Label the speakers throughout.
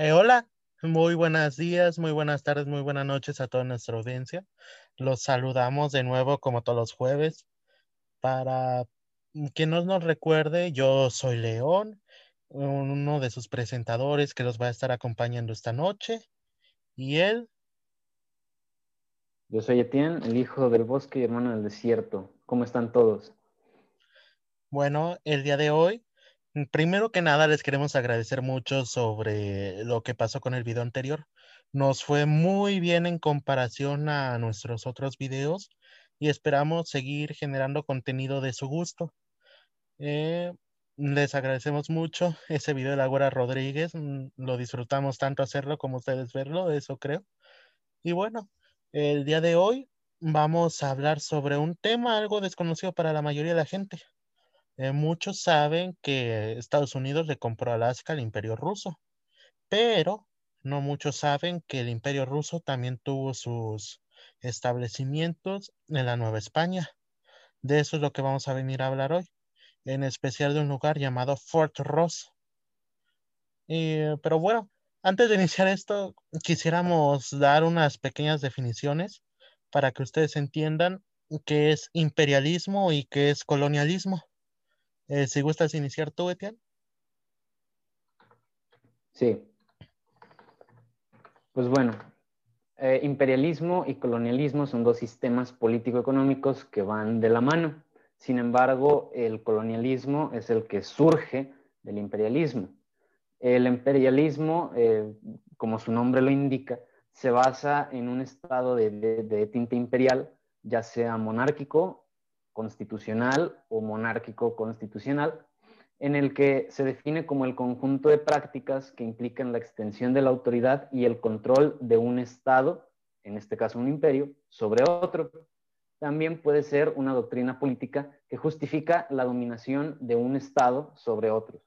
Speaker 1: Eh, hola, muy buenos días, muy buenas tardes, muy buenas noches a toda nuestra audiencia. Los saludamos de nuevo como todos los jueves. Para quien no nos recuerde, yo soy León, uno de sus presentadores que los va a estar acompañando esta noche. Y él.
Speaker 2: Yo soy Etienne, el hijo del bosque y hermano del desierto. ¿Cómo están todos?
Speaker 1: Bueno, el día de hoy primero que nada, les queremos agradecer mucho sobre lo que pasó con el video anterior. Nos fue muy bien en comparación a nuestros otros videos y esperamos seguir generando contenido de su gusto. Eh, les agradecemos mucho ese video de Laura Rodríguez. Mm, lo disfrutamos tanto hacerlo como ustedes verlo, eso creo. Y bueno, el día de hoy vamos a hablar sobre un tema algo desconocido para la mayoría de la gente. Eh, muchos saben que Estados Unidos le compró Alaska al Imperio Ruso, pero no muchos saben que el Imperio Ruso también tuvo sus establecimientos en la Nueva España. De eso es lo que vamos a venir a hablar hoy, en especial de un lugar llamado Fort Ross. pero bueno, antes de iniciar esto, quisiéramos dar unas pequeñas definiciones para que ustedes entiendan qué es imperialismo y qué es colonialismo. Eh, si gustas iniciar tú, Etienne.
Speaker 2: Sí. Pues bueno, eh, imperialismo y colonialismo son dos sistemas político-económicos que van de la mano. Sin embargo, el colonialismo es el que surge del imperialismo. El imperialismo, eh, como su nombre lo indica, se basa en un estado de, de tinte imperial, ya sea monárquico constitucional o monárquico constitucional, en el que se define como el conjunto de prácticas que implican la extensión de la autoridad y el control de un Estado, en este caso un imperio, sobre otro. También puede ser una doctrina política que justifica la dominación de un Estado sobre otros.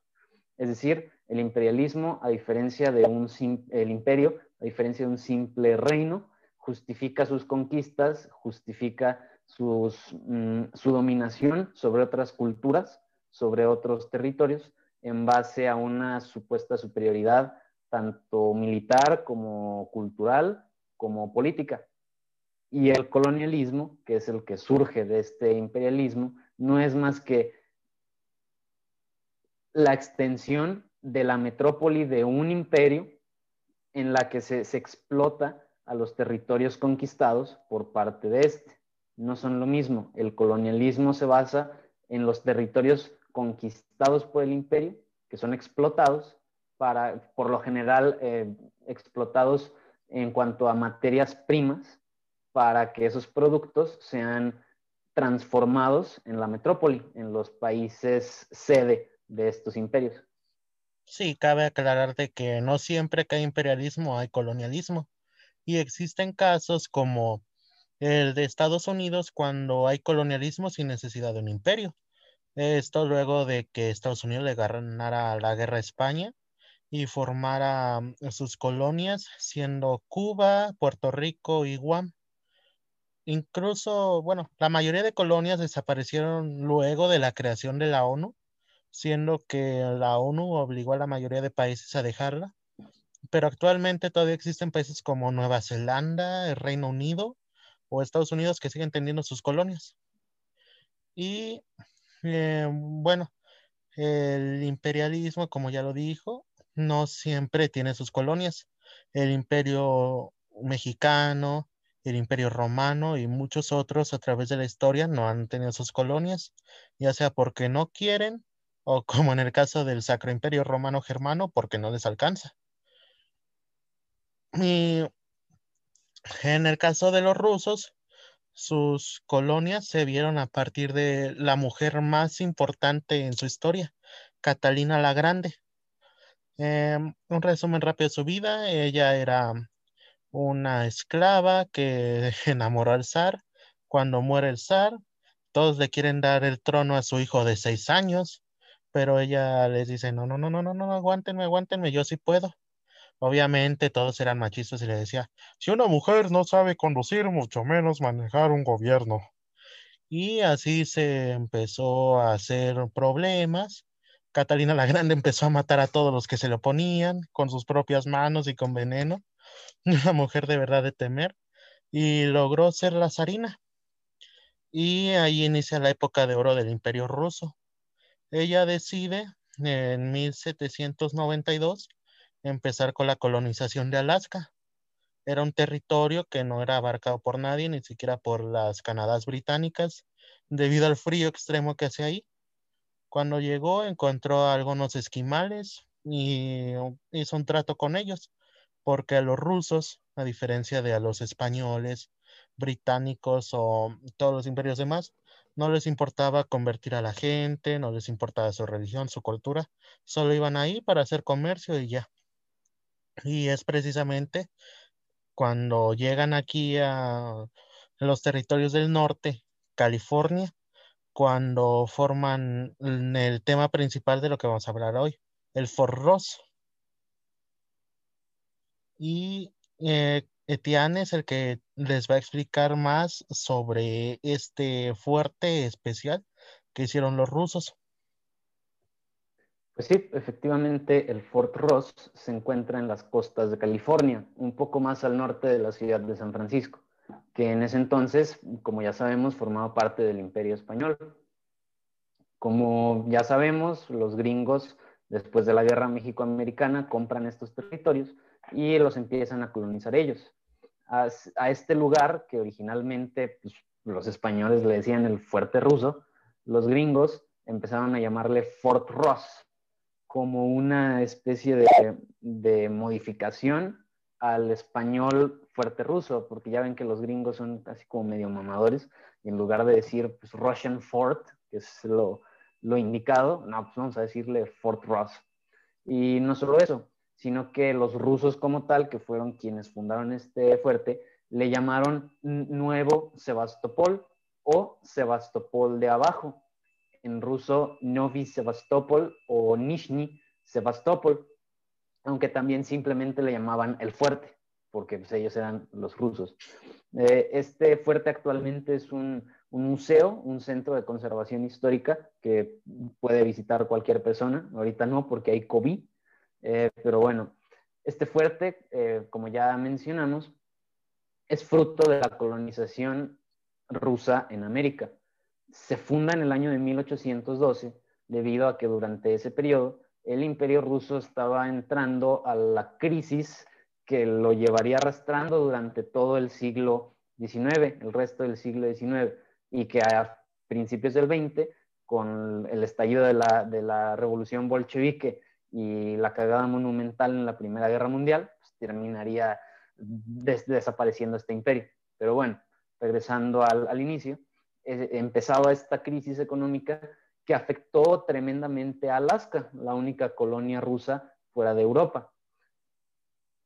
Speaker 2: Es decir, el imperialismo, a diferencia de un el imperio, a diferencia de un simple reino, justifica sus conquistas, justifica Mm, su dominación sobre otras culturas, sobre otros territorios, en base a una supuesta superioridad tanto militar como cultural como política. Y el colonialismo, que es el que surge de este imperialismo, no es más que la extensión de la metrópoli de un imperio en la que se, se explota a los territorios conquistados por parte de este no son lo mismo. El colonialismo se basa en los territorios conquistados por el imperio, que son explotados, para, por lo general eh, explotados en cuanto a materias primas, para que esos productos sean transformados en la metrópoli, en los países sede de estos imperios.
Speaker 1: Sí, cabe aclarar de que no siempre que hay imperialismo hay colonialismo y existen casos como el de Estados Unidos cuando hay colonialismo sin necesidad de un imperio. Esto luego de que Estados Unidos le ganara la guerra a España y formara mm, sus colonias, siendo Cuba, Puerto Rico y Guam. Incluso, bueno, la mayoría de colonias desaparecieron luego de la creación de la ONU, siendo que la ONU obligó a la mayoría de países a dejarla. Pero actualmente todavía existen países como Nueva Zelanda, el Reino Unido o Estados Unidos que siguen teniendo sus colonias. Y eh, bueno, el imperialismo, como ya lo dijo, no siempre tiene sus colonias. El imperio mexicano, el imperio romano y muchos otros a través de la historia no han tenido sus colonias, ya sea porque no quieren o como en el caso del Sacro Imperio Romano Germano, porque no les alcanza. Y en el caso de los rusos, sus colonias se vieron a partir de la mujer más importante en su historia, Catalina la Grande. Em, un resumen rápido de su vida, ella era una esclava que enamoró al zar. Cuando muere el zar, todos le quieren dar el trono a su hijo de seis años, pero ella les dice, no, no, no, no, no, no, aguántenme, aguántenme, yo sí puedo. Obviamente todos eran machistas y le decía, si una mujer no sabe conducir, mucho menos manejar un gobierno. Y así se empezó a hacer problemas Catalina la Grande empezó a matar a todos los que se le oponían con sus propias manos y con veneno, una mujer de verdad de temer, y logró ser la zarina. Y ahí inicia la época de oro del imperio ruso. Ella decide en 1792 empezar con la colonización de Alaska. Era un territorio que no era abarcado por nadie, ni siquiera por las Canadas británicas, debido al frío extremo que hace ahí. Cuando llegó, encontró a algunos esquimales y hizo un trato con ellos, porque a los rusos, a diferencia de a los españoles, británicos o todos los imperios demás, no les importaba convertir a la gente, no les importaba su religión, su cultura, solo iban ahí para hacer comercio y ya. Y es precisamente cuando llegan aquí a los territorios del norte, California, cuando forman el tema principal de lo que vamos a hablar hoy, el Fort Ross. Y eh, Etienne es el que les va a explicar más sobre este fuerte especial que hicieron los rusos.
Speaker 2: Pues sí, efectivamente el Fort Ross se encuentra en las costas de California, un poco más al norte de la ciudad de San Francisco, que en ese entonces, como ya sabemos, formaba parte del Imperio Español. Como ya sabemos, los gringos, después de la Guerra México-Americana, compran estos territorios y los empiezan a colonizar ellos. A, este lugar, que originalmente pues, los españoles le decían el fuerte ruso, los gringos empezaron a llamarle Fort Ross, como una especie de, modificación al español fuerte ruso, porque ya ven que los gringos son así como medio mamadores, y en lugar de decir pues, Russian Fort, que es lo, lo indicado, no, pues vamos a decirle Fort Ross. Y no solo eso, sino que los rusos como tal, que fueron quienes fundaron este fuerte, le llamaron Nuevo Sebastopol o Sebastopol de abajo, en ruso Novi Sebastopol o Nizhny Sebastopol, aunque también simplemente le llamaban el fuerte, porque pues, ellos eran los rusos. Eh, este fuerte actualmente es un, museo, un centro de conservación histórica que puede visitar cualquier persona. Ahorita no, porque hay COVID, eh, pero bueno, este fuerte, eh, como ya mencionamos, es fruto de la colonización rusa en América se funda en el año de 1812 debido a que durante ese periodo el imperio ruso estaba entrando a la crisis que lo llevaría arrastrando durante todo el siglo XIX, el resto del siglo XIX, y que a principios del XX, con el estallido de la, revolución bolchevique y la cagada monumental en la Primera Guerra Mundial, pues, terminaría desapareciendo este imperio. Pero bueno, regresando al inicio, eh, empezaba esta crisis económica que afectó tremendamente a Alaska, la única colonia rusa fuera de Europa.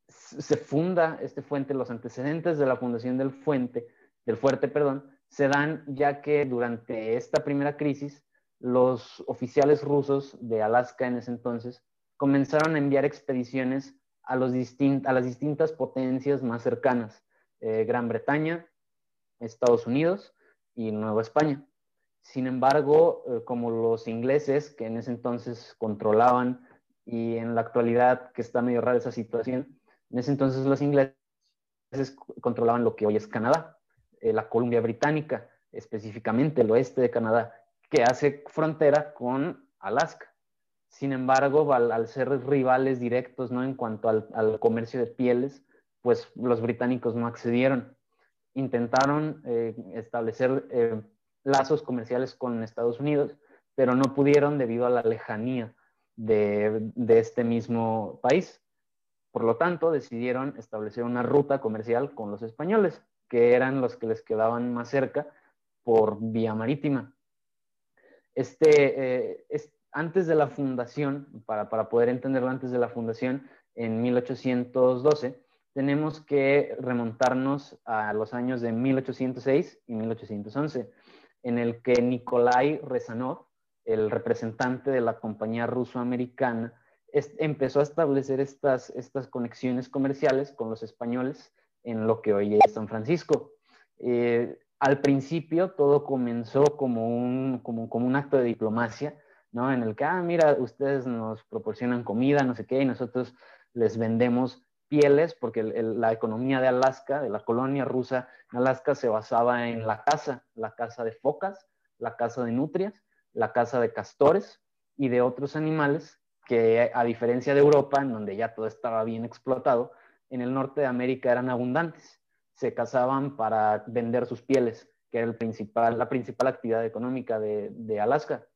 Speaker 2: Se funda este fuente, los antecedentes de la fundación del fuente, del fuerte, perdón, se dan ya que durante esta primera crisis los oficiales rusos de Alaska en ese entonces comenzaron a enviar expediciones a, los a las distintas potencias más cercanas, eh, Gran Bretaña, Estados Unidos, y Nueva España. Sin embargo, eh, como los ingleses, que en ese entonces controlaban, y en la actualidad que está medio rara esa situación, en ese entonces los ingleses controlaban lo que hoy es Canadá, eh, la Columbia Británica, específicamente el oeste de Canadá, que hace frontera con Alaska. Sin embargo, al, ser rivales directos ¿no? en cuanto al, al, comercio de pieles, pues los británicos no accedieron intentaron eh, establecer eh, lazos comerciales con Estados Unidos, pero no pudieron debido a la lejanía de, este mismo país. Por lo tanto, decidieron establecer una ruta comercial con los españoles, que eran los que les quedaban más cerca por vía marítima. Este, eh, antes de la fundación, para, para poder entenderlo antes de la fundación, en 1812, tenemos que remontarnos a los años de 1806 y 1811, en el que Nikolai Rezanov, el representante de la compañía ruso-americana, empezó a establecer estas, estas conexiones comerciales con los españoles en lo que hoy es San Francisco. Eh, al principio todo comenzó como un, como, como un acto de diplomacia, ¿no? En el que, ah, mira, ustedes nos proporcionan comida, no sé qué, y nosotros les vendemos pieles, porque la economía de Alaska, de la colonia rusa en Alaska, se basaba en la caza, la caza de focas, la caza de nutrias, la caza de castores y de otros animales que, a diferencia de Europa, en donde ya todo estaba bien explotado, en el norte de América eran abundantes. Se cazaban para vender sus pieles, que era la principal actividad económica de, Alaska.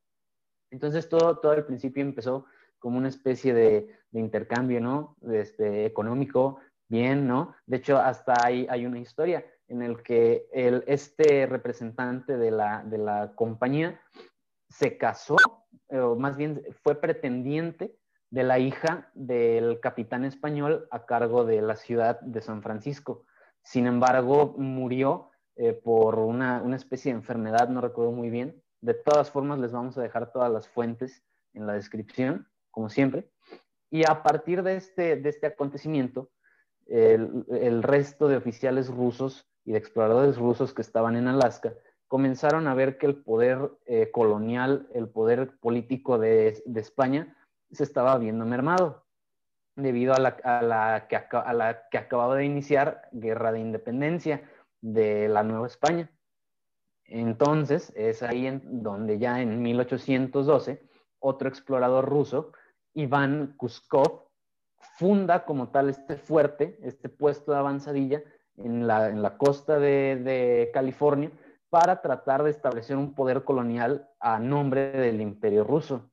Speaker 2: Entonces todo, todo al principio empezó como una especie de, intercambio, ¿no? Este, económico, bien, ¿no? De hecho, hasta hay, una historia en el que este representante de la, compañía se casó, o más bien fue pretendiente de la hija del capitán español a cargo de la ciudad de San Francisco. Sin embargo, murió eh, por una, una, especie de enfermedad, no recuerdo muy bien. De todas formas, les vamos a dejar todas las fuentes en la descripción, como siempre. Y a partir de este, de este acontecimiento, el, resto de oficiales rusos y de exploradores rusos que estaban en Alaska comenzaron a ver que el poder eh, colonial, el poder político de, de, España se estaba viendo mermado debido a la, a, la que, a la, que, acababa de iniciar guerra de independencia de la Nueva España. Entonces es ahí en donde ya en 1812 otro explorador ruso, Iván Kuskov, funda como tal este fuerte, este puesto de avanzadilla en la, en la costa de, de, California para tratar de establecer un poder colonial a nombre del imperio ruso.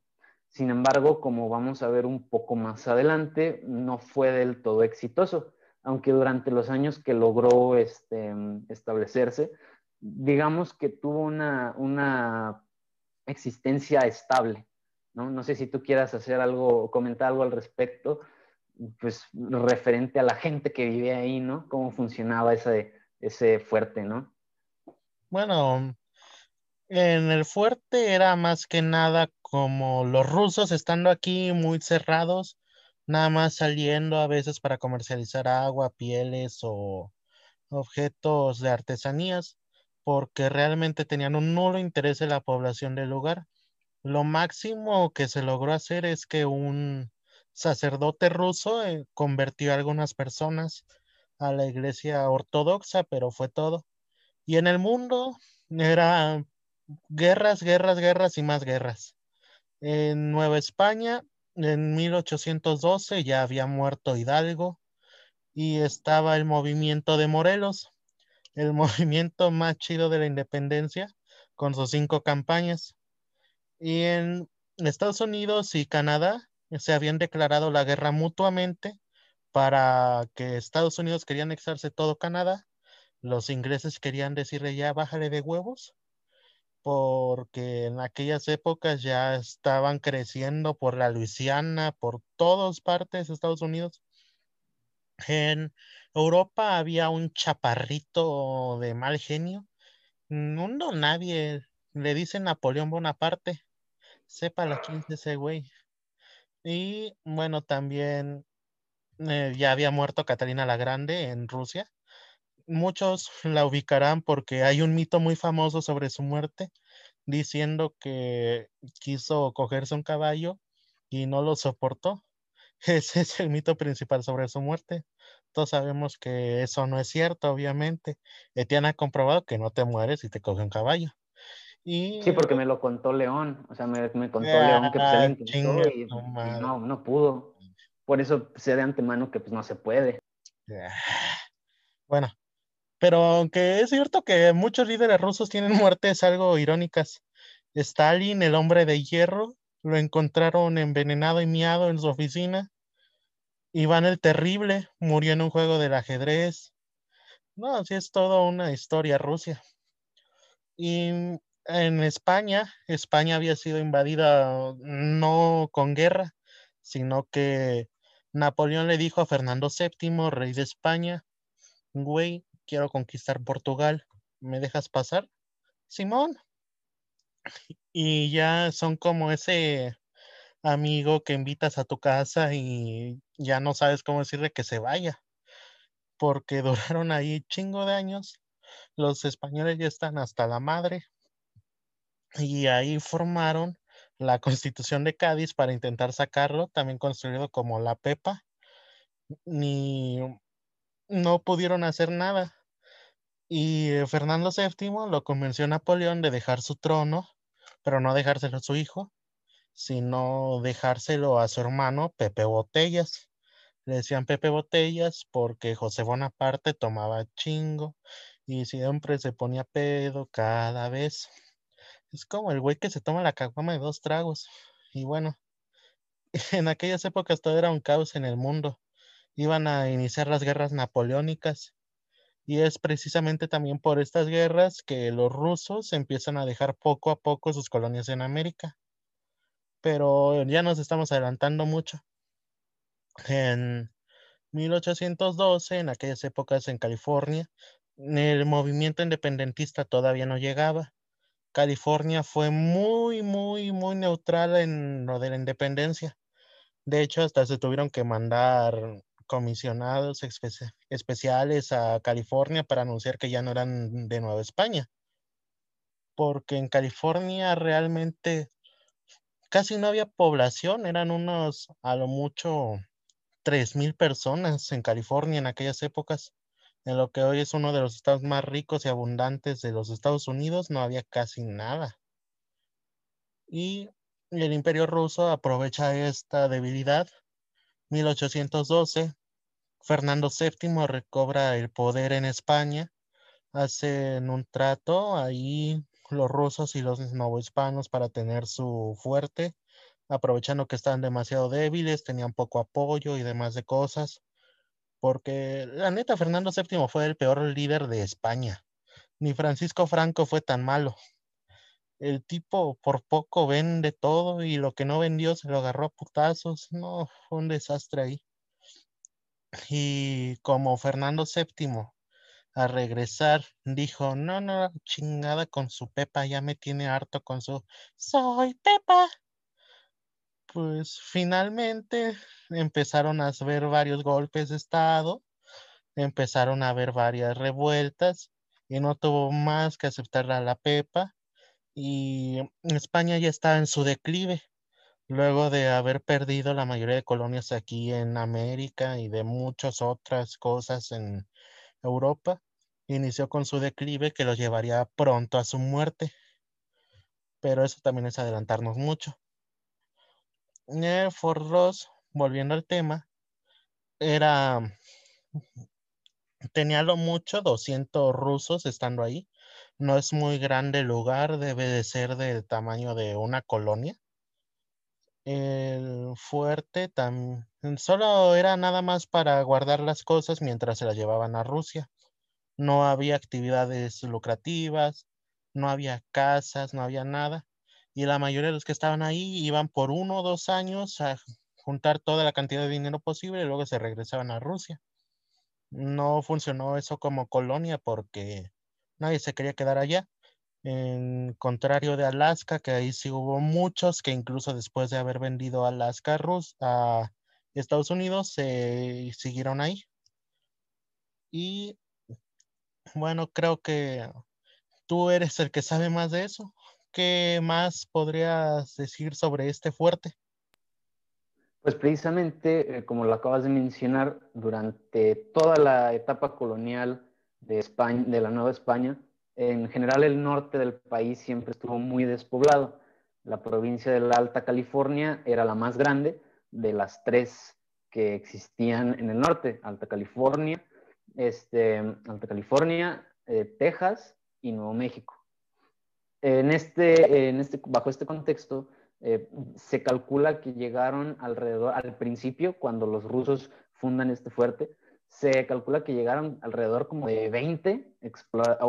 Speaker 2: Sin embargo, como vamos a ver un poco más adelante, no fue del todo exitoso, aunque durante los años que logró este, establecerse, digamos que tuvo una, una existencia estable. ¿No? no sé si tú quieras hacer algo, comentar algo al respecto, pues referente a la gente que vive ahí, ¿no? Cómo funcionaba ese, ese fuerte, ¿no?
Speaker 1: Bueno, en el fuerte era más que nada como los rusos estando aquí muy cerrados, nada más saliendo a veces para comercializar agua, pieles o objetos de artesanías, porque realmente tenían un nulo interés en la población del lugar. Lo máximo que se logró hacer es que un sacerdote ruso eh, convirtió a algunas personas a la iglesia ortodoxa, pero fue todo. Y en el mundo era guerras, guerras, guerras y más guerras. En Nueva España, en 1812 ya había muerto Hidalgo y estaba el movimiento de Morelos, el movimiento más chido de la independencia, con sus cinco campañas. Y en Estados Unidos y Canadá se habían declarado la guerra mutuamente para que Estados Unidos quería anexarse todo Canadá, los ingleses querían decirle ya bájale de huevos, porque en aquellas épocas ya estaban creciendo por la Luisiana, por todas partes de Estados Unidos. En Europa había un chaparrito de mal genio. No, nadie le dice Napoleón Bonaparte. Sepa la quién es ese güey. Y bueno, también eh, ya había muerto Catalina la Grande en Rusia. Muchos la ubicarán porque hay un mito muy famoso sobre su muerte, diciendo que quiso cogerse un caballo y no lo soportó. Ese es el mito principal sobre su muerte. Todos sabemos que eso no es cierto, obviamente. Etienne ha comprobado que no te mueres si te coge un caballo.
Speaker 2: Sí, porque me lo contó León, o sea, me, contó León que pues, él intentó y, no, no pudo. Por eso sé de antemano que pues no se puede.
Speaker 1: Bueno, pero aunque es cierto que muchos líderes rusos tienen muertes algo irónicas. Stalin, el hombre de hierro, lo encontraron envenenado y miado en su oficina. Iván el Terrible murió en un juego del ajedrez. No, así es toda una historia Rusia. Y en España, España había sido invadida no con guerra, sino que Napoleón le dijo a Fernando VII, rey de España, güey, quiero conquistar Portugal, ¿me dejas pasar? Simón. Y ya son como ese amigo que invitas a tu casa y ya no sabes cómo decirle que se vaya, porque duraron ahí chingo de años. Los españoles ya están hasta la madre y ahí formaron la constitución de Cádiz para intentar sacarlo, también construido como la Pepa, ni no pudieron hacer nada. Y eh, Fernando VII lo convenció a Napoleón de dejar su trono, pero no dejárselo a su hijo, sino dejárselo a su hermano Pepe Botellas. Le decían Pepe Botellas porque José Bonaparte tomaba chingo y siempre se ponía pedo cada vez. Es como el güey que se toma la caguama de dos tragos. Y bueno, en aquellas épocas todo era un caos en el mundo. Iban a iniciar las guerras napoleónicas. Y es precisamente también por estas guerras que los rusos empiezan a dejar poco a poco sus colonias en América. Pero ya nos estamos adelantando mucho. En 1812, en aquellas épocas en California, el movimiento independentista todavía no llegaba. California fue muy, muy, muy neutral en lo de la independencia. De hecho, hasta se tuvieron que mandar comisionados especiales a California para anunciar que ya no eran de Nueva España. Porque en California realmente casi no había población, eran unos a lo mucho 3.000 personas en California en aquellas épocas. En lo que hoy es uno de los estados más ricos y abundantes de los Estados Unidos, no había casi nada. Y el imperio ruso aprovecha esta debilidad. 1812, Fernando VII recobra el poder en España, hacen un trato ahí los rusos y los novohispanos para tener su fuerte aprovechando que estaban demasiado débiles, tenían poco apoyo y demás de cosas, porque la neta Fernando VII fue el peor líder de España. Ni Francisco Franco fue tan malo. El tipo por poco vende todo y lo que no vendió se lo agarró a putazos. No, fue un desastre ahí. Y como Fernando VII a regresar dijo, no, no, chingada con su Pepa, ya me tiene harto con su, soy Pepa pues finalmente empezaron a ver varios golpes de Estado, empezaron a haber varias revueltas y no tuvo más que aceptar a la Pepa y España ya estaba en su declive luego de haber perdido la mayoría de colonias aquí en América y de muchas otras cosas en Europa, inició con su declive que lo llevaría pronto a su muerte. Pero eso también es adelantarnos mucho. Fort Ross, volviendo al tema, era, tenía lo mucho 200 rusos estando ahí. No es muy grande el lugar, debe de ser del tamaño de una colonia. El fuerte también solo era nada más para guardar las cosas mientras se las llevaban a Rusia. No había actividades lucrativas, no había casas, no había nada y la mayoría de los que estaban ahí iban por uno o dos años a juntar toda la cantidad de dinero posible y luego se regresaban a Rusia. No funcionó eso como colonia porque nadie se quería quedar allá. En contrario de Alaska, que ahí sí hubo muchos que incluso después de haber vendido Alaska a, Rus a Estados Unidos se siguieron ahí. Y bueno, creo que tú eres el que sabe más de eso. ¿Qué más podrías decir sobre este fuerte?
Speaker 2: Pues precisamente, eh, como lo acabas de mencionar, durante toda la etapa colonial de, España, de la Nueva España, en general el norte del país siempre estuvo muy despoblado. La provincia de la Alta California era la más grande de las tres que existían en el norte, Alta California, este, Alta California, eh, Texas y Nuevo México. En este, en este, bajo este contexto, eh, se calcula que llegaron alrededor, al principio, cuando los rusos fundan este fuerte, se calcula que llegaron alrededor como de 20,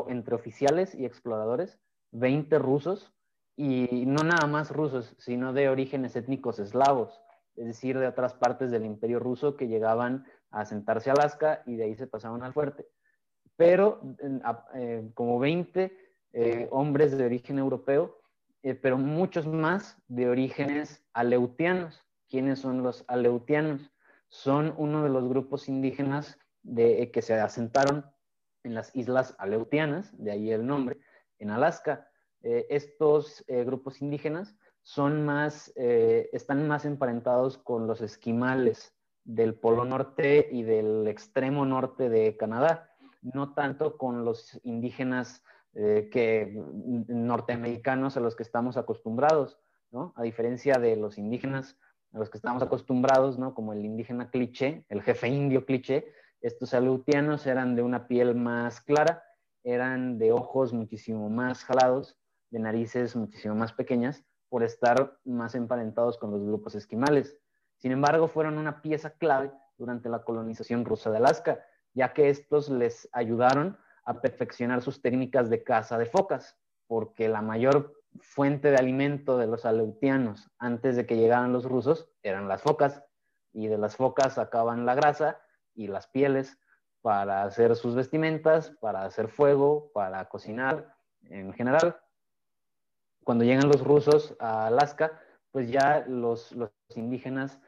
Speaker 2: entre oficiales y exploradores, 20 rusos, y no nada más rusos, sino de orígenes étnicos eslavos, es decir, de otras partes del imperio ruso que llegaban a asentarse a Alaska y de ahí se pasaban al fuerte. Pero eh, como 20 eh, hombres de origen europeo, eh, pero muchos más de orígenes aleutianos. ¿Quiénes son los aleutianos? Son uno de los grupos indígenas de, eh, que se asentaron en las islas aleutianas, de ahí el nombre, en Alaska. estos grupos indígenas son más, están más emparentados con los esquimales del Polo Norte y del extremo norte de Canadá, no tanto con los indígenas eh, que, norteamericanos a los que estamos acostumbrados, ¿no? A diferencia de los indígenas a los que estamos acostumbrados, ¿no? Como el indígena cliché, el jefe indio cliché, estos aleutianos eran de una piel más clara, eran de ojos muchísimo más jalados, de narices muchísimo más pequeñas, por estar más emparentados con los grupos esquimales. Sin embargo, fueron una pieza clave durante la colonización rusa de Alaska, ya que estos les ayudaron a perfeccionar sus técnicas de caza de focas, porque la mayor fuente de alimento de los aleutianos antes de que llegaran los rusos eran las focas, y de las focas sacaban la grasa y las pieles para hacer sus vestimentas, para hacer fuego, para cocinar en general. Cuando llegan los rusos a Alaska, pues ya los, los indígenas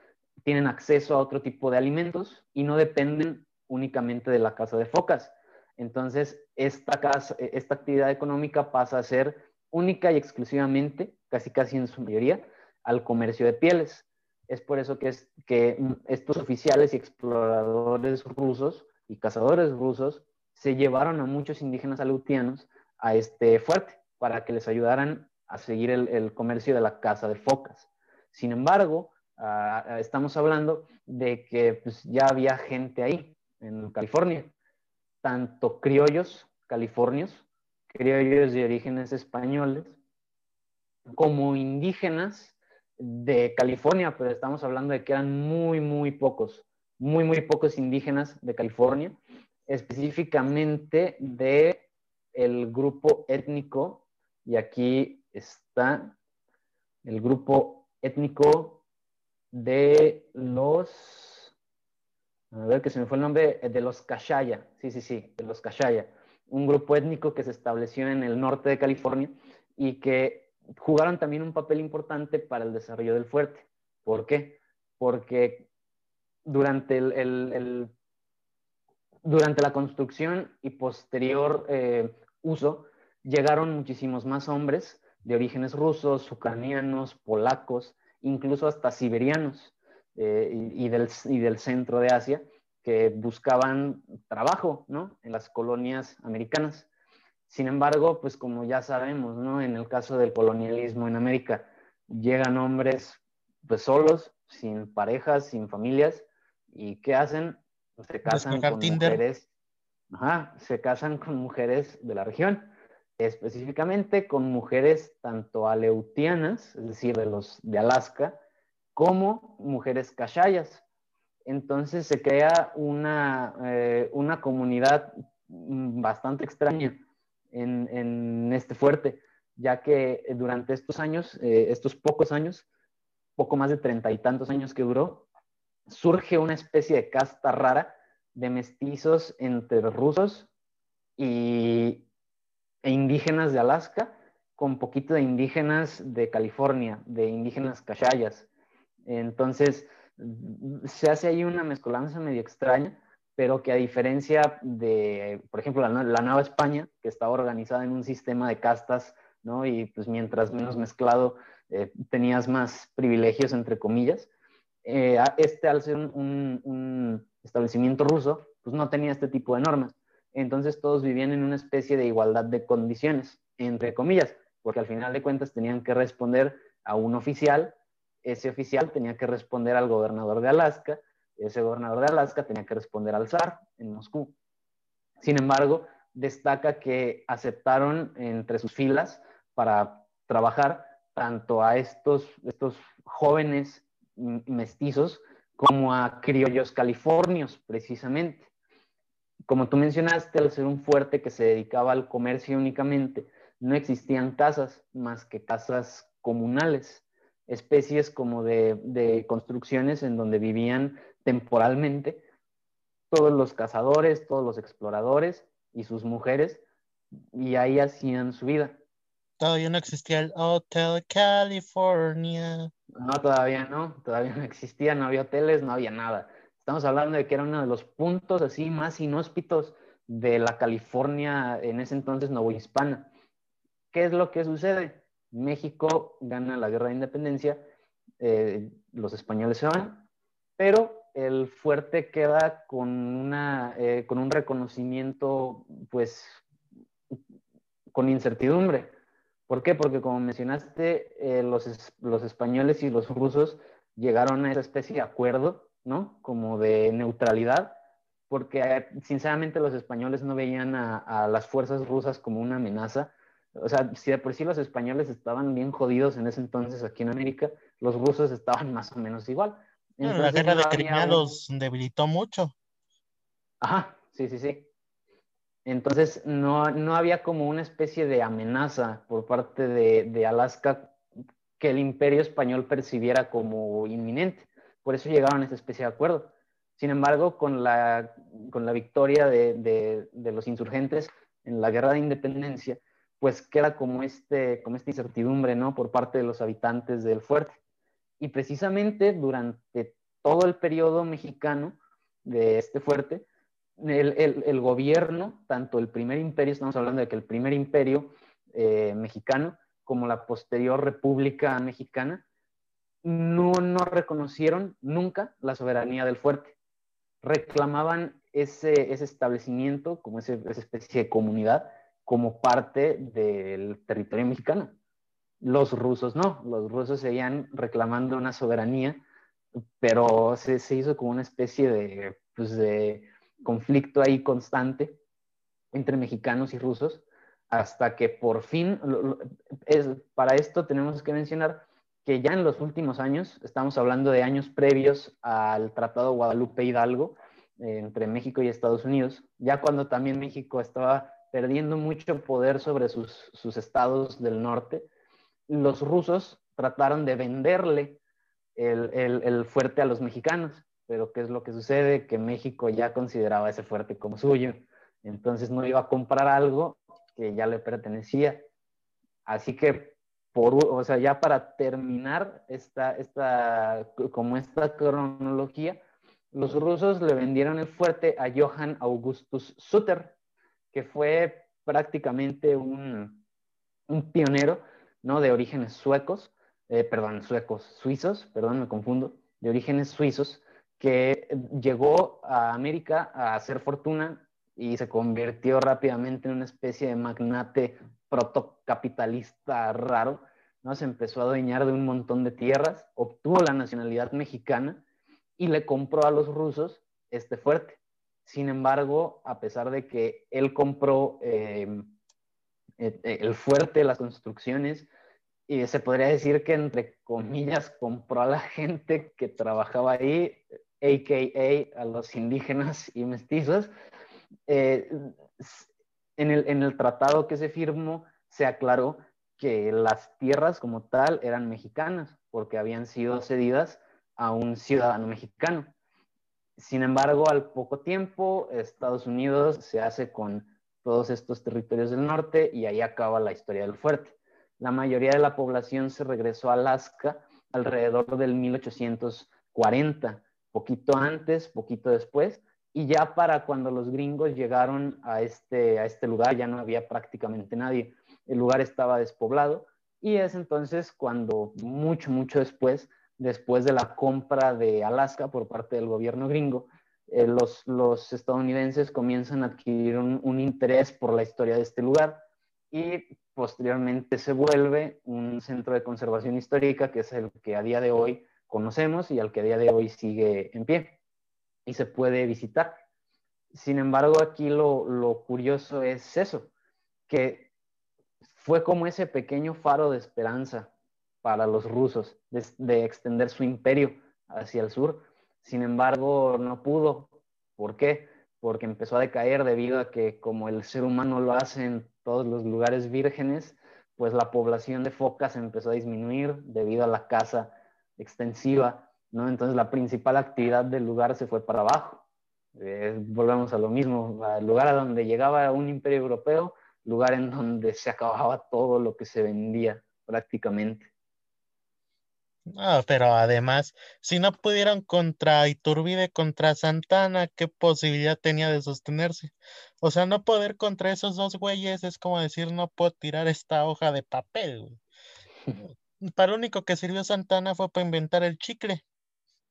Speaker 2: tienen acceso a otro tipo de alimentos y no dependen únicamente de la caza de focas. Entonces, esta, casa, esta actividad económica pasa a ser única y exclusivamente, casi casi en su mayoría, al comercio de pieles. Es por eso que, es, que estos oficiales y exploradores rusos y cazadores rusos se llevaron a muchos indígenas aleutianos a este fuerte para que les ayudaran a seguir el, comercio de la caza de focas. Sin embargo, estamos hablando de que pues, ya había gente ahí, en California, tanto criollos californios, criollos de orígenes españoles, como indígenas de California, pero estamos hablando de que eran muy, muy pocos, muy, muy pocos indígenas de California, específicamente de el grupo étnico, y aquí está el grupo étnico de los, a ver que se me fue el nombre, de los Kashaya, sí, sí, sí, de los Kashaya un grupo étnico que se estableció en el norte de California y que jugaron también un papel importante para el desarrollo del fuerte. ¿Por qué? Porque durante, el, durante la construcción y posterior eh, uso llegaron muchísimos más hombres de orígenes rusos, ucranianos, polacos, incluso hasta siberianos eh, y, del, y del centro de Asia, que buscaban trabajo, ¿no? En las colonias americanas. Sin embargo, pues como ya sabemos, ¿no? En el caso del colonialismo en América, llegan hombres pues solos, sin parejas, sin familias, ¿y qué hacen? Pues, se casan con mujeres, ajá, se casan con mujeres de la región, específicamente con mujeres tanto aleutianas, es decir, de los de Alaska, como mujeres cachayas, entonces se crea una, eh, una comunidad bastante extraña en, este fuerte, ya que durante estos años, eh, estos pocos años, poco más de treinta y tantos años que duró, surge una especie de casta rara de mestizos entre rusos y, e indígenas de Alaska, con poquito de indígenas de California, de indígenas cachayas. Entonces, se hace ahí una mezcolanza medio extraña, pero que a diferencia de, por ejemplo, la, Nueva España, que estaba organizada en un sistema de castas, ¿no? Y pues mientras menos mezclado, eh, tenías más privilegios, entre comillas. Eh, este, al ser un, establecimiento ruso, pues no tenía este tipo de normas. Entonces todos vivían en una especie de igualdad de condiciones, entre comillas, porque al final de cuentas tenían que responder a un oficial ese oficial tenía que responder al gobernador de Alaska, ese gobernador de Alaska tenía que responder al zar en Moscú. Sin embargo, destaca que aceptaron entre sus filas para trabajar tanto a estos, estos jóvenes mestizos como a criollos californios, precisamente. Como tú mencionaste, al ser un fuerte que se dedicaba al comercio únicamente, no existían casas más que casas comunales especies como de, construcciones en donde vivían temporalmente todos los cazadores, todos los exploradores y sus mujeres, y ahí hacían su vida.
Speaker 1: Todavía no existía el Hotel California.
Speaker 2: No, todavía no, todavía no existía, no había hoteles, no había nada. Estamos hablando de que era uno de los puntos así más inhóspitos de la California en ese entonces novohispana. ¿Qué es lo que sucede? México gana la guerra de independencia, eh, los españoles se van, pero el fuerte queda con, una, eh, con un reconocimiento, pues, con incertidumbre. ¿Por qué? Porque como mencionaste, eh, los, los españoles y los rusos llegaron a esa especie de acuerdo, ¿no? Como de neutralidad, porque sinceramente los españoles no veían a, a las fuerzas rusas como una amenaza, o sea, si de por sí los españoles estaban bien jodidos en ese entonces aquí en América, los rusos estaban más o menos igual.
Speaker 1: la guerra de Crimea los debilitó mucho.
Speaker 2: Ajá, sí, sí, sí. Entonces no, no había como una especie de amenaza por parte de, de, Alaska que el imperio español percibiera como inminente. Por eso llegaron a esta especie de acuerdo. Sin embargo, con la, con la victoria de, de, de los insurgentes en la guerra de independencia, pues queda como, este, como esta incertidumbre, ¿no? Por parte de los habitantes del fuerte. Y precisamente durante todo el periodo mexicano de este fuerte, el, el, gobierno, tanto el primer imperio, estamos hablando de que el primer imperio eh, mexicano, como la posterior república mexicana, no, no reconocieron nunca la soberanía del fuerte. Reclamaban ese, ese establecimiento como ese, esa especie de comunidad como parte del territorio mexicano. Los rusos no, los rusos seguían reclamando una soberanía, pero se, hizo como una especie de, pues de conflicto ahí constante entre mexicanos y rusos, hasta que por fin, es, para esto tenemos que mencionar que ya en los últimos años, estamos hablando de años previos al Tratado Guadalupe Hidalgo eh, entre México y Estados Unidos, ya cuando también México estaba perdiendo mucho poder sobre sus, sus estados del norte, los rusos trataron de venderle el, el, fuerte a los mexicanos, pero ¿qué es lo que sucede? Que México ya consideraba ese fuerte como suyo, entonces no iba a comprar algo que ya le pertenecía. Así que, por, o sea, ya para terminar esta, esta, como esta cronología, los rusos le vendieron el fuerte a Johann Augustus Sutter, que fue prácticamente un, un pionero, ¿no? De orígenes suecos, eh, perdón, suecos, suizos, perdón, me confundo, de orígenes suizos, que llegó a América a hacer fortuna y se convirtió rápidamente en una especie de magnate protocapitalista raro, ¿no? Se empezó a adueñar de un montón de tierras, obtuvo la nacionalidad mexicana y le compró a los rusos este fuerte. Sin embargo, a pesar de que él compró eh, eh, el fuerte, las construcciones, y se podría decir que entre comillas compró a la gente que trabajaba ahí, a.k.a. a los indígenas y mestizos. Eh, en, el, en el tratado que se firmó se aclaró que las tierras como tal eran mexicanas porque habían sido cedidas a un ciudadano mexicano. Sin embargo, al poco tiempo, Estados Unidos se hace con todos estos territorios del norte y ahí acaba la historia del fuerte. La mayoría de la población se regresó a Alaska alrededor del 1840, poquito antes, poquito después, y ya para cuando los gringos llegaron a este, a este lugar ya no había prácticamente nadie. El lugar estaba despoblado y es entonces cuando mucho, mucho después después de la compra de Alaska por parte del gobierno gringo, eh, los, estadounidenses comienzan a adquirir un, interés por la historia de este lugar y posteriormente se vuelve un centro de conservación histórica que es el que a día de hoy conocemos y al que a día de hoy sigue en pie y se puede visitar. Sin embargo, aquí lo curioso es eso, que fue como ese pequeño faro de esperanza para los rusos de, de, extender su imperio hacia el sur. Sin embargo, no pudo. ¿Por qué? Porque empezó a decaer debido a que como el ser humano lo hace en todos los lugares vírgenes, pues la población de focas empezó a disminuir debido a la caza extensiva, ¿no? Entonces la principal actividad del lugar se fue para abajo. Eh, volvemos a lo mismo, al lugar a donde llegaba un imperio europeo, lugar en donde se acababa todo lo que se vendía prácticamente.
Speaker 1: No, pero además, si no pudieron contra Iturbide, contra Santana, ¿qué posibilidad tenía de sostenerse? O sea, no poder contra esos dos güeyes es como decir, no puedo tirar esta hoja de papel. Para lo único que sirvió Santana fue para inventar el chicle.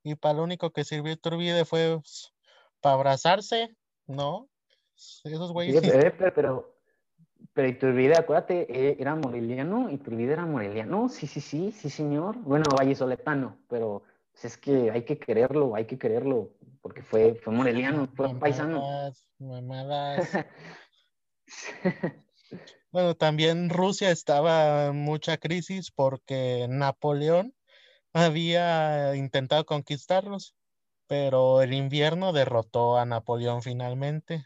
Speaker 1: Y para lo único que sirvió Iturbide fue pues, para abrazarse, ¿no? Esos güeyes.
Speaker 2: pero, pero, pero Iturbide, acuérdate, eh, era moreliano, Iturbide era moreliano, sí, sí, sí, sí, señor. Bueno, vallisoletano, pero pues, es que hay que quererlo, hay que quererlo, porque fue, fue moreliano, fue paisano. Mamadas.
Speaker 1: bueno, también Rusia estaba en mucha crisis porque Napoleón había intentado conquistarlos, pero el invierno derrotó a Napoleón finalmente,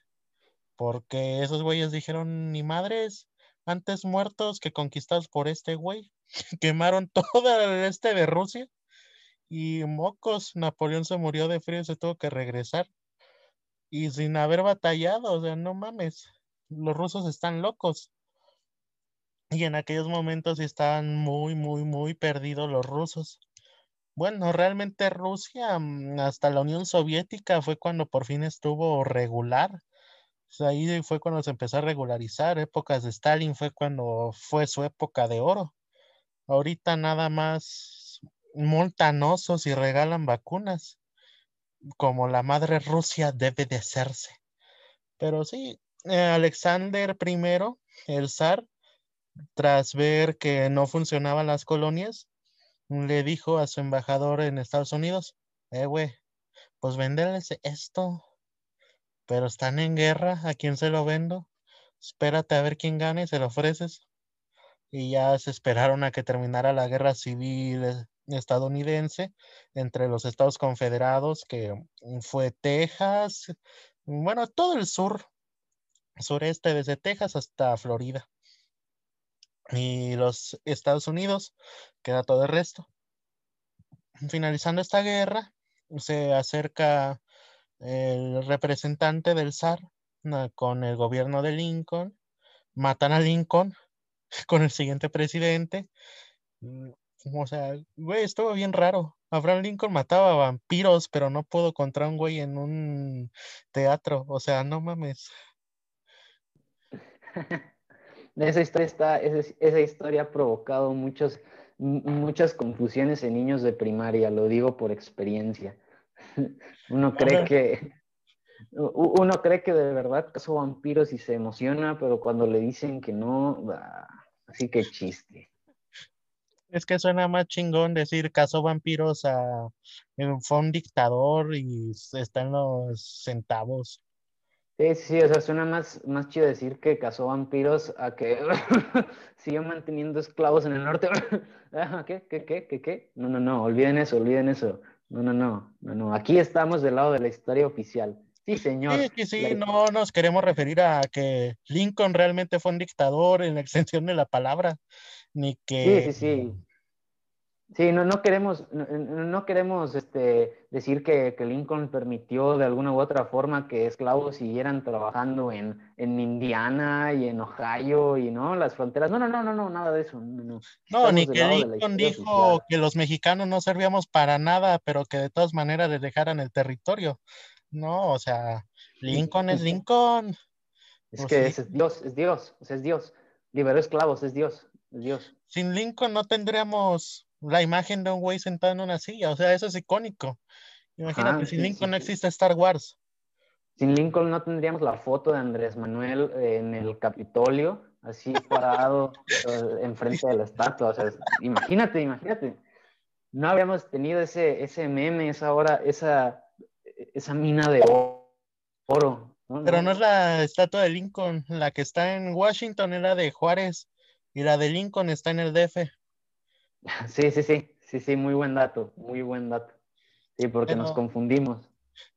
Speaker 1: porque esos güeyes dijeron, ni madres, antes muertos que conquistados por este güey. Quemaron todo el este de Rusia y mocos, Napoleón se murió de frío y se tuvo que regresar. Y sin haber batallado, o sea, no mames, los rusos están locos. Y en aquellos momentos estaban muy, muy, muy perdidos los rusos. Bueno, realmente Rusia, mm, hasta la Unión Soviética fue cuando por fin estuvo regular. Ahí fue cuando se empezó a regularizar. Épocas de Stalin fue cuando fue su época de oro. Ahorita nada más multanosos y regalan vacunas, como la madre Rusia debe de hacerse. Pero sí, eh, Alexander I, el zar, tras ver que no funcionaban las colonias, le dijo a su embajador en Estados Unidos, eh, güey, pues venderles esto, pero están en guerra, ¿a quién se lo vendo? Espérate a ver quién gane, se lo ofreces. Y ya se esperaron a que terminara la guerra civil eh, estadounidense entre los Estados Confederados, que fue Texas, bueno, todo el sur, sureste, desde Texas hasta Florida y los Estados Unidos, queda todo el resto. Finalizando esta guerra, se acerca el representante del zar con el gobierno de Lincoln, matan a Lincoln con el siguiente presidente. Mm, o sea, güey, estuvo bien raro. Abraham Lincoln mataba vampiros, pero no pudo contra un güey en un teatro. O sea, no mames.
Speaker 2: esa historia, esa, historia ha provocado muchos, muchas confusiones en niños de primaria, lo digo por experiencia. Uno cree que uno cree que de verdad cazó vampiros y se emociona, pero cuando le dicen que no, así que chiste.
Speaker 1: Es que suena más chingón decir cazó vampiros a fue un dictador y está en los centavos.
Speaker 2: Sí, sí, o sea, suena más, más chido decir que cazó vampiros a que siguió manteniendo esclavos en el norte. ¿Qué? ¿Qué? ¿Qué? ¿Qué? ¿Qué? No, no, no, olviden eso, olviden eso. No, no, no, no, no. Aquí estamos del lado de la historia oficial. Sí, señor.
Speaker 1: Sí, sí, sí, no nos queremos referir a que Lincoln realmente fue un dictador en la extensión de la palabra, ni que...
Speaker 2: Sí, sí, sí. Sí, no, no queremos, no, queremos este, decir que, Lincoln permitió de alguna u otra forma que esclavos siguieran trabajando en, Indiana y en Ohio y no las fronteras. No, no, no, no, no nada de eso. No,
Speaker 1: no ni que Lincoln dijo que los mexicanos no servíamos para nada, pero que de todas maneras les dejaran el territorio. No, o sea, Lincoln es Lincoln.
Speaker 2: Es pues que es Dios, es Dios, es Dios. Liberó esclavos, es Dios, es Dios.
Speaker 1: Sin Lincoln no tendríamos la imagen de un güey sentado en una silla, o sea, eso es icónico. Imagínate, sin Lincoln no existe Star Wars.
Speaker 2: Sin Lincoln no tendríamos la foto de Andrés Manuel en el Capitolio, así parado eh, enfrente de la estatua. O sea, imagínate, imagínate. No habríamos tenido ese, ese meme, esa hora, esa, esa mina de oro.
Speaker 1: Pero no es la estatua de Lincoln, la que está en Washington era de Juárez y la de Lincoln está en el DF.
Speaker 2: Sí, sí, sí, sí, sí, muy buen dato, muy buen dato. Sí, porque nos confundimos.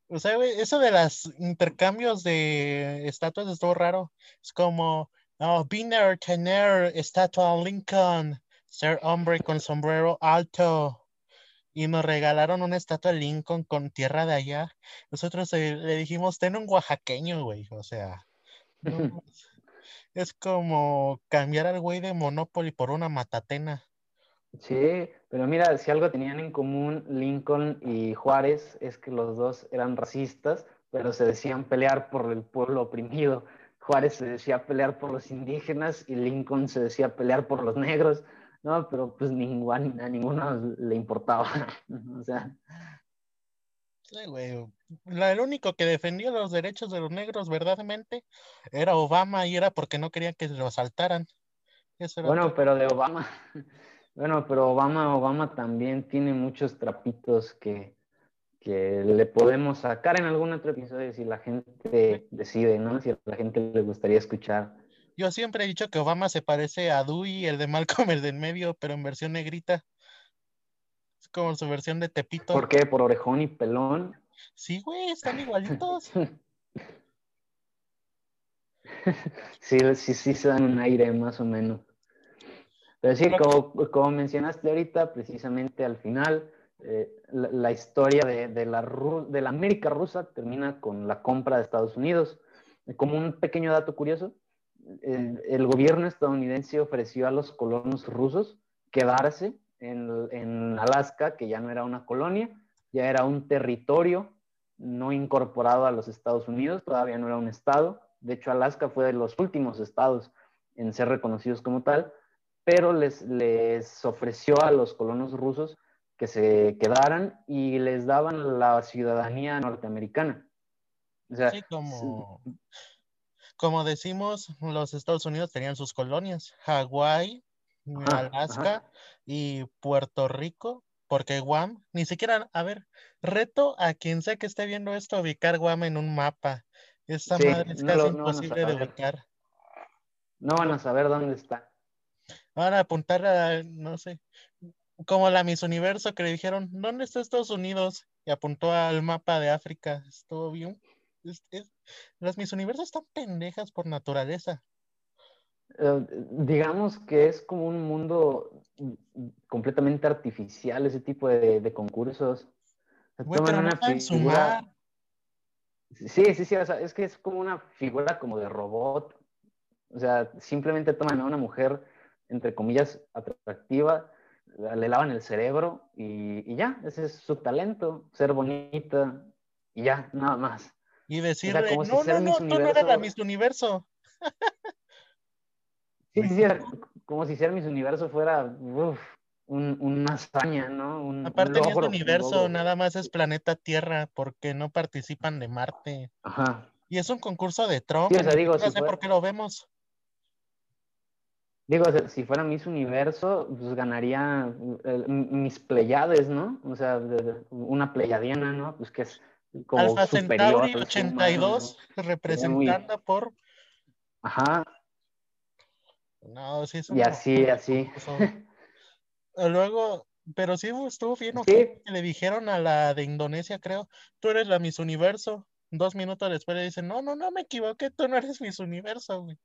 Speaker 1: O sea, eso de los intercambios de estatuas es todo raro. Es como, oh, Biner tener estatua Lincoln, ser hombre con sombrero alto. Y nos regalaron una estatua de Lincoln con tierra de allá. Nosotros le dijimos, ten un oaxaqueño, güey. O sea, es como cambiar al güey de Monopoly por una matatena.
Speaker 2: Sí, pero mira, si algo tenían en común Lincoln y Juárez es que los dos eran racistas, pero se decían pelear por el pueblo oprimido. Juárez se decía pelear por los indígenas y Lincoln se decía pelear por los negros. No, pero pues ninguna, a ninguno le importaba. o sea.
Speaker 1: Sí, güey. el único que defendió los derechos de los negros verdaderamente era Obama y era porque no querían que lo asaltaran.
Speaker 2: bueno, pero de Obama, bueno, pero Obama, Obama también tiene muchos trapitos que, que le podemos sacar en algún otro episodio si la gente decide, ¿no? Si a la gente le gustaría escuchar
Speaker 1: yo siempre he dicho que Obama se parece a Dewey, el de Malcolm, el del medio, pero en versión negrita. Es como su versión de Tepito.
Speaker 2: ¿Por qué? ¿Por orejón y pelón?
Speaker 1: Sí, güey, están igualitos.
Speaker 2: sí, sí, sí se dan un aire más o menos. Pero sí, como, mencionaste ahorita, precisamente al final, eh, la, historia de, la, de la América rusa termina con la compra de Estados Unidos. Como un pequeño dato curioso, el, gobierno estadounidense ofreció a los colonos rusos quedarse en, Alaska, que ya no era una colonia, ya era un territorio no incorporado a los Estados Unidos, todavía no era un estado. De hecho, Alaska fue de los últimos estados en ser reconocidos como tal, pero les, les ofreció a los colonos rusos que se quedaran y les daban la ciudadanía norteamericana.
Speaker 1: O sea, como, como decimos, los Estados Unidos tenían sus colonias, Hawái, Alaska y Puerto Rico, porque Guam, ni siquiera, a ver, reto a quien sea que esté viendo esto ubicar Guam en un mapa. Esta madre es casi imposible de ubicar.
Speaker 2: No van a saber dónde está.
Speaker 1: Van a apuntar a, no sé, como la Miss Universo que le dijeron, ¿dónde está Estados Unidos? Y apuntó al mapa de África. Estuvo bien las mis universos están pendejas por naturaleza.
Speaker 2: Eh, digamos que es como un mundo completamente artificial ese tipo de, concursos. Sí, sí, sí, es que es como una figura como de robot. O sea, simplemente toman a una mujer, entre comillas, atractiva, le lavan el cerebro y, y ya, ese es su talento, ser bonita y ya, nada más.
Speaker 1: Y decirle, no, no, no, tú no eres la Miss Universo.
Speaker 2: sí, sí, como si ser Miss Universo fuera uf, un, una hazaña, ¿no? Un,
Speaker 1: Aparte, un este universo nada más es planeta Tierra, porque no participan de Marte.
Speaker 2: Ajá.
Speaker 1: Y es un concurso de Trump. Sí, o sea, digo, no sé por qué lo vemos.
Speaker 2: Digo, si fuera Miss Universo, pues ganaría eh, mis Pleiades, ¿no? O sea, una Pleiadiana, ¿no? Pues que es
Speaker 1: Alfa Centauri 82, representada por.
Speaker 2: Ajá.
Speaker 1: No, sí es
Speaker 2: Y así, así.
Speaker 1: Luego, pero sí estuvo bien, Que le dijeron a la de Indonesia, creo, tú eres la Miss Universo. Dos minutos después le dicen, no, no, no me equivoqué, tú no eres Miss Universo, güey.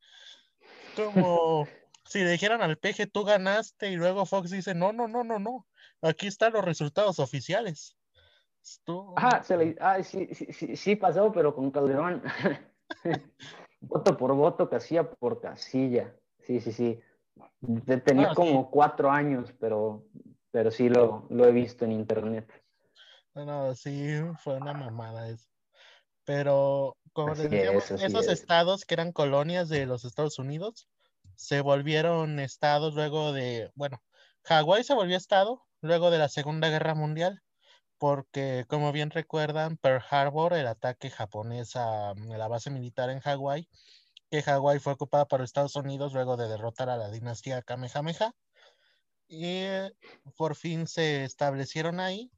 Speaker 1: Como si le dijeran al peje, tú ganaste, y luego Fox dice, no, no, no, no, no. Aquí están los resultados oficiales.
Speaker 2: Ah, sí, sí, sí, pasó, pero con Calderón. voto por voto, casilla por casilla. Sí, sí, sí. Tenía ah, como cuatro años, pero, pero sí lo, lo he visto en internet.
Speaker 1: No, sí, fue una mamada eso. Pero, como decíamos, esos estados que eran colonias de los Estados Unidos se volvieron estados luego de, bueno, Hawái se volvió estado luego de la Segunda Guerra Mundial porque como bien recuerdan, Pearl Harbor, el ataque japonés a la base militar en Hawái, que Hawái fue ocupada por Estados Unidos luego de derrotar a la dinastía Kamehameha, y por fin se establecieron ahí,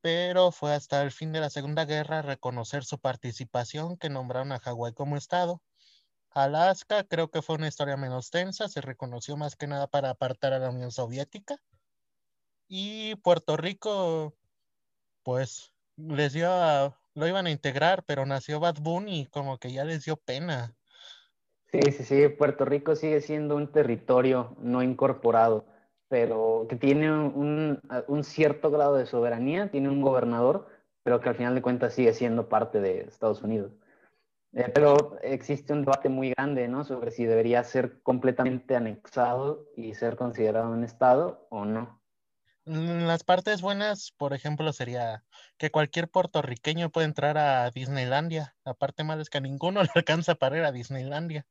Speaker 1: pero fue hasta el fin de la Segunda Guerra reconocer su participación que nombraron a Hawái como estado. Alaska creo que fue una historia menos tensa, se reconoció más que nada para apartar a la Unión Soviética. Y Puerto Rico pues les dio lo iban a integrar, pero nació Bad Bunny como que ya les dio pena.
Speaker 2: Sí, sí, sí, Puerto Rico sigue siendo un territorio no incorporado, pero que tiene un, cierto grado de soberanía, tiene un gobernador, pero que al final de cuentas sigue siendo parte de Estados Unidos. Eh, pero existe un debate muy grande, ¿no? Sobre si debería ser completamente anexado y ser considerado un Estado o no.
Speaker 1: Mm, las partes buenas, por ejemplo, sería que cualquier puertorriqueño puede entrar a Disneylandia. La parte mala es que a ninguno le alcanza para ir a Disneylandia.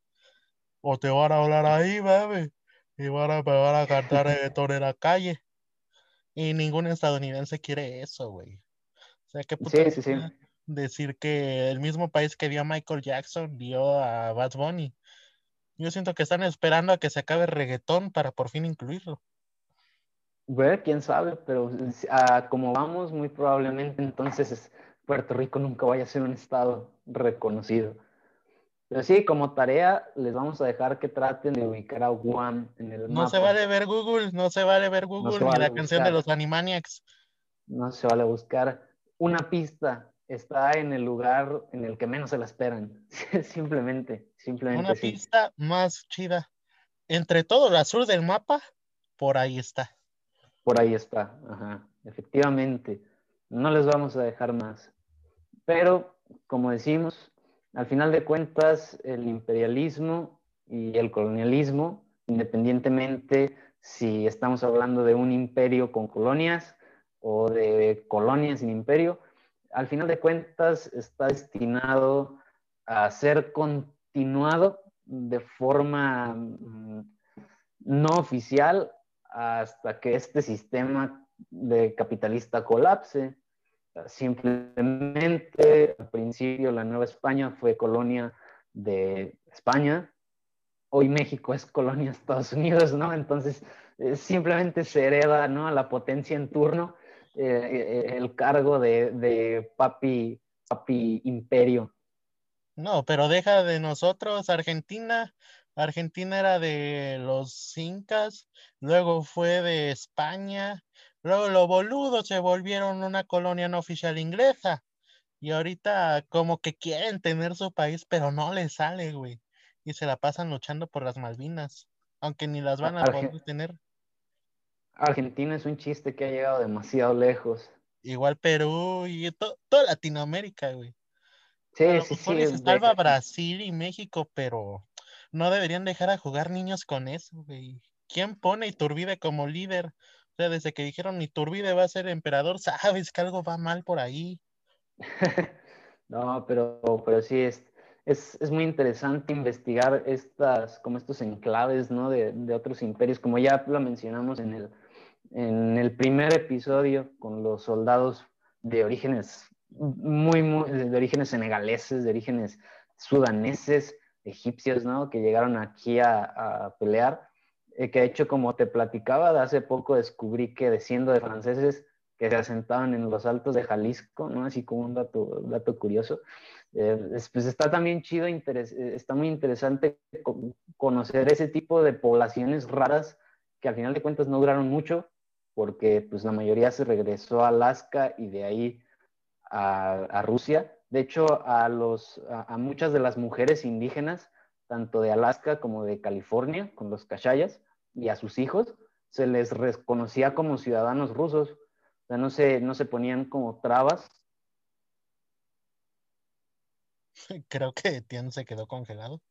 Speaker 1: O te van a hablar ahí, bebé. y van a pegar a cantar reggaetón en la calle. Y ningún estadounidense quiere eso, güey. O sea, qué puta
Speaker 2: Sí, sí, sí.
Speaker 1: Decir que el mismo país que dio a Michael Jackson dio a Bad Bunny. Yo siento que están esperando a que se acabe el reggaetón para por fin incluirlo.
Speaker 2: Bueno, quién sabe, pero como vamos, muy probablemente entonces es- Puerto Rico nunca vaya a ser un estado reconocido. Pero sí, como tarea, les vamos a dejar que traten de ubicar a Guam en el
Speaker 1: No se
Speaker 2: mapa.
Speaker 1: vale ver Google, no se vale ver Google
Speaker 2: se
Speaker 1: ni
Speaker 2: vale
Speaker 1: la canción de los Animaniacs.
Speaker 2: No se vale buscar una pista. Está en el lugar en el que menos se la esperan. Simplemente, simplemente
Speaker 1: Una
Speaker 2: sí.
Speaker 1: pista más chida. Entre todo el azul del mapa, por ahí está.
Speaker 2: Por ahí está, ajá, efectivamente. No les vamos a dejar más. Pero, como decimos, al final de cuentas, el imperialismo y el colonialismo, independientemente si estamos hablando de un imperio con colonias o de colonias sin imperio, al final de cuentas está destinado a ser continuado de forma mm, no oficial hasta que este sistema de capitalista colapse. Simplemente, al principio, la Nueva España fue colonia de España. Hoy México es colonia de Estados Unidos, ¿no? Entonces, eh, simplemente se hereda, ¿no? A la potencia en turno eh, eh, el cargo de, de papi, papi imperio.
Speaker 1: No, pero deja de nosotros, Argentina. Argentina era de los incas, luego fue de España, luego los boludos se volvieron una colonia no oficial inglesa. Y ahorita como que quieren tener su país, pero no les sale, güey. Y se la pasan luchando por las Malvinas, aunque ni las van a poder tener.
Speaker 2: Argentina es un chiste que ha llegado demasiado lejos.
Speaker 1: Igual Perú y to- toda Latinoamérica, güey.
Speaker 2: Sí,
Speaker 1: A lo
Speaker 2: sí,
Speaker 1: mejor
Speaker 2: sí.
Speaker 1: se
Speaker 2: de-
Speaker 1: salva Brasil y México, pero no deberían dejar a jugar niños con eso, güey. ¿Quién pone Iturbide como líder? O sea, desde que dijeron Iturbide va a ser emperador, sabes que algo va mal por ahí.
Speaker 2: No, pero, pero sí es, es, es muy interesante investigar estas, como estos enclaves, ¿no? De, de otros imperios, como ya lo mencionamos en el, en el primer episodio con los soldados de orígenes muy, muy, de orígenes senegaleses, de orígenes sudaneses, egipcios, ¿no? Que llegaron aquí a, a pelear. Eh, que de hecho, como te platicaba, de hace poco descubrí que desciendo de franceses que se asentaban en los altos de Jalisco, ¿no? Así como un dato, dato curioso. Eh, es- pues está también chido, eh, está muy interesante co- conocer ese tipo de poblaciones raras que al final de cuentas no duraron mucho, porque pues la mayoría se regresó a Alaska y de ahí a, Rusia. De hecho, a, los, a, muchas de las mujeres indígenas, tanto de Alaska como de California, con los cachayas, y a sus hijos, se les reconocía como ciudadanos rusos. O sea, no se, no se ponían como trabas.
Speaker 1: Creo que Tian se quedó congelado.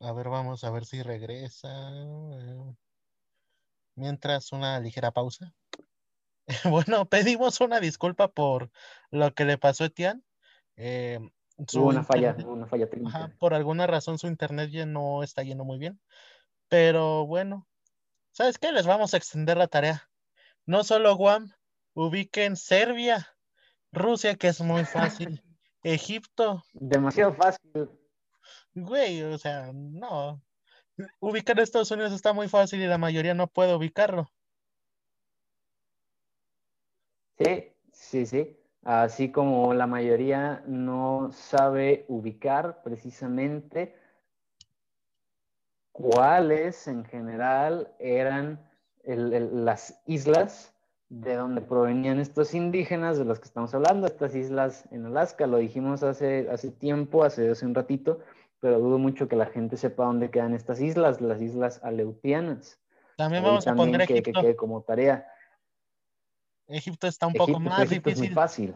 Speaker 1: A ver, vamos a ver si regresa. Mientras una ligera pausa. Bueno, pedimos una disculpa por lo que le pasó a Etienne. Eh,
Speaker 2: Hubo una falla, una falla técnica.
Speaker 1: Ajá, por alguna razón su internet ya no está yendo muy bien. Pero bueno, ¿sabes qué? Les vamos a extender la tarea. No solo Guam, ubiquen Serbia, Rusia, que es muy fácil, Egipto,
Speaker 2: Demasiado fácil.
Speaker 1: güey, o sea, no. Ubicar Estados Unidos está muy fácil y la mayoría no puede ubicarlo.
Speaker 2: Sí, sí, sí. Así como la mayoría no sabe ubicar precisamente cuáles en general eran las islas de donde provenían estos indígenas de los que estamos hablando, estas islas en Alaska, lo dijimos hace, hace tiempo, hace, hace un ratito, pero dudo mucho que la gente sepa dónde quedan estas islas, las islas aleutianas.
Speaker 1: También vamos a poner
Speaker 2: que, que
Speaker 1: Egipto.
Speaker 2: quede como tarea.
Speaker 1: Egipto está un poco más
Speaker 2: Egipto es muy fácil.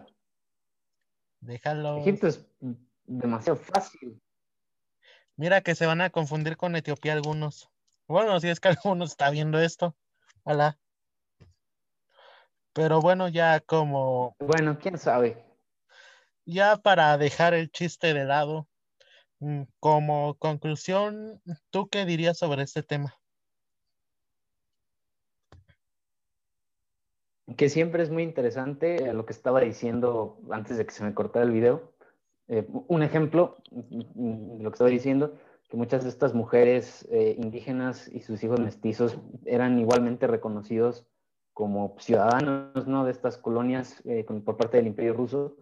Speaker 1: Déjalo.
Speaker 2: Egipto es demasiado fácil.
Speaker 1: Mira que se van a confundir con Etiopía algunos. Bueno, si es que alguno está viendo esto. Hola. Pero bueno, ya como,
Speaker 2: Bueno, quién sabe.
Speaker 1: ya para dejar el chiste de lado, como conclusión, ¿tú qué dirías sobre este tema?
Speaker 2: Que siempre es muy interesante lo que estaba diciendo antes de que se me cortara el video. Eh, un ejemplo de lo que estaba diciendo, que muchas de estas mujeres eh, indígenas y sus hijos mestizos eran igualmente reconocidos como ciudadanos ¿no? de estas colonias eh, por parte del imperio ruso.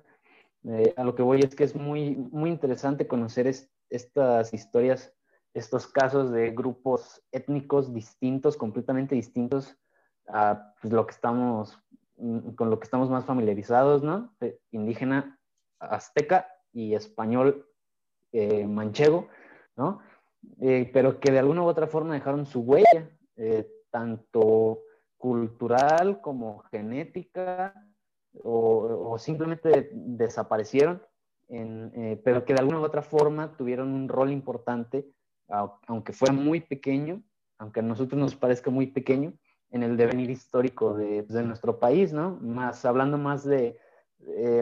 Speaker 2: A lo que voy es que es muy, muy interesante conocer estas historias, estos casos de grupos étnicos distintos, completamente distintos a pues, lo que estamos, mm, con lo que estamos más familiarizados, ¿no? indígena, azteca y español eh, manchego, ¿no? Eh, pero que de alguna u otra forma dejaron su huella, eh, tanto cultural como genética, o, simplemente desaparecieron, pero que de alguna u otra forma tuvieron un rol importante, aunque fuera muy pequeño, aunque a nosotros nos parezca muy pequeño, en el devenir histórico de, de nuestro país, ¿no? Más, hablando más de,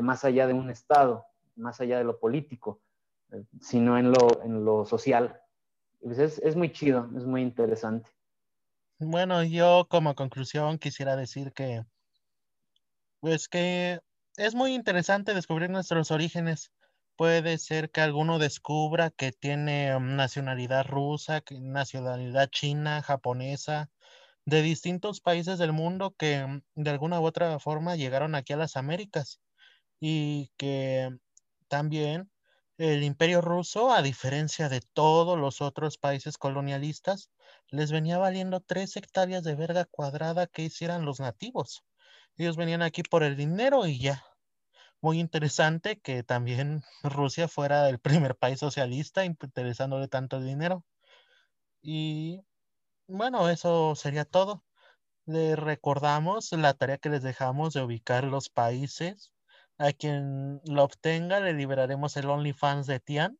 Speaker 2: más allá de un Estado, más allá de lo político, eh, sino en lo, en lo social. Pues es, es muy chido, es muy interesante.
Speaker 1: Bueno, yo como conclusión quisiera decir que, pues que es muy interesante descubrir nuestros orígenes. Puede ser que alguno descubra que tiene nacionalidad rusa, nacionalidad china, japonesa, de distintos países del mundo que de alguna u otra forma llegaron aquí a las Américas y que también el imperio ruso, a diferencia de todos los otros países colonialistas, les venía valiendo tres hectáreas de verga cuadrada que hicieran los nativos. Ellos venían aquí por el dinero y ya. Muy interesante que también Rusia fuera el primer país socialista interesándole tanto el dinero. Y bueno, eso sería todo. Les recordamos la tarea que les dejamos de ubicar los países a quien lo obtenga le liberaremos el OnlyFans de Tian.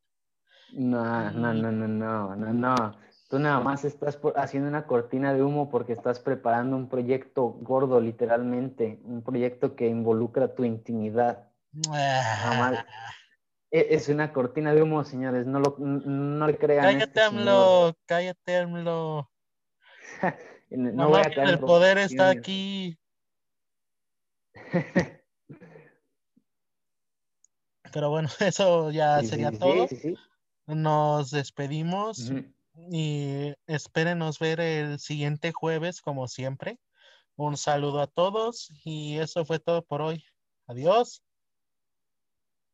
Speaker 2: No, no, no, no, no, no, no. Tú nada más estás haciendo una cortina de humo porque estás preparando un proyecto gordo, literalmente, un proyecto que involucra tu intimidad. E, es una cortina de humo, señores, no, lo, no le crean.
Speaker 1: Cállate, AMLO, cállate, AMLO. no, voy a el poder está aquí. Pero bueno, eso ya sería todo. Nos despedimos y espérenos ver el siguiente jueves, como siempre. Un saludo a todos y eso fue todo por hoy. Adiós.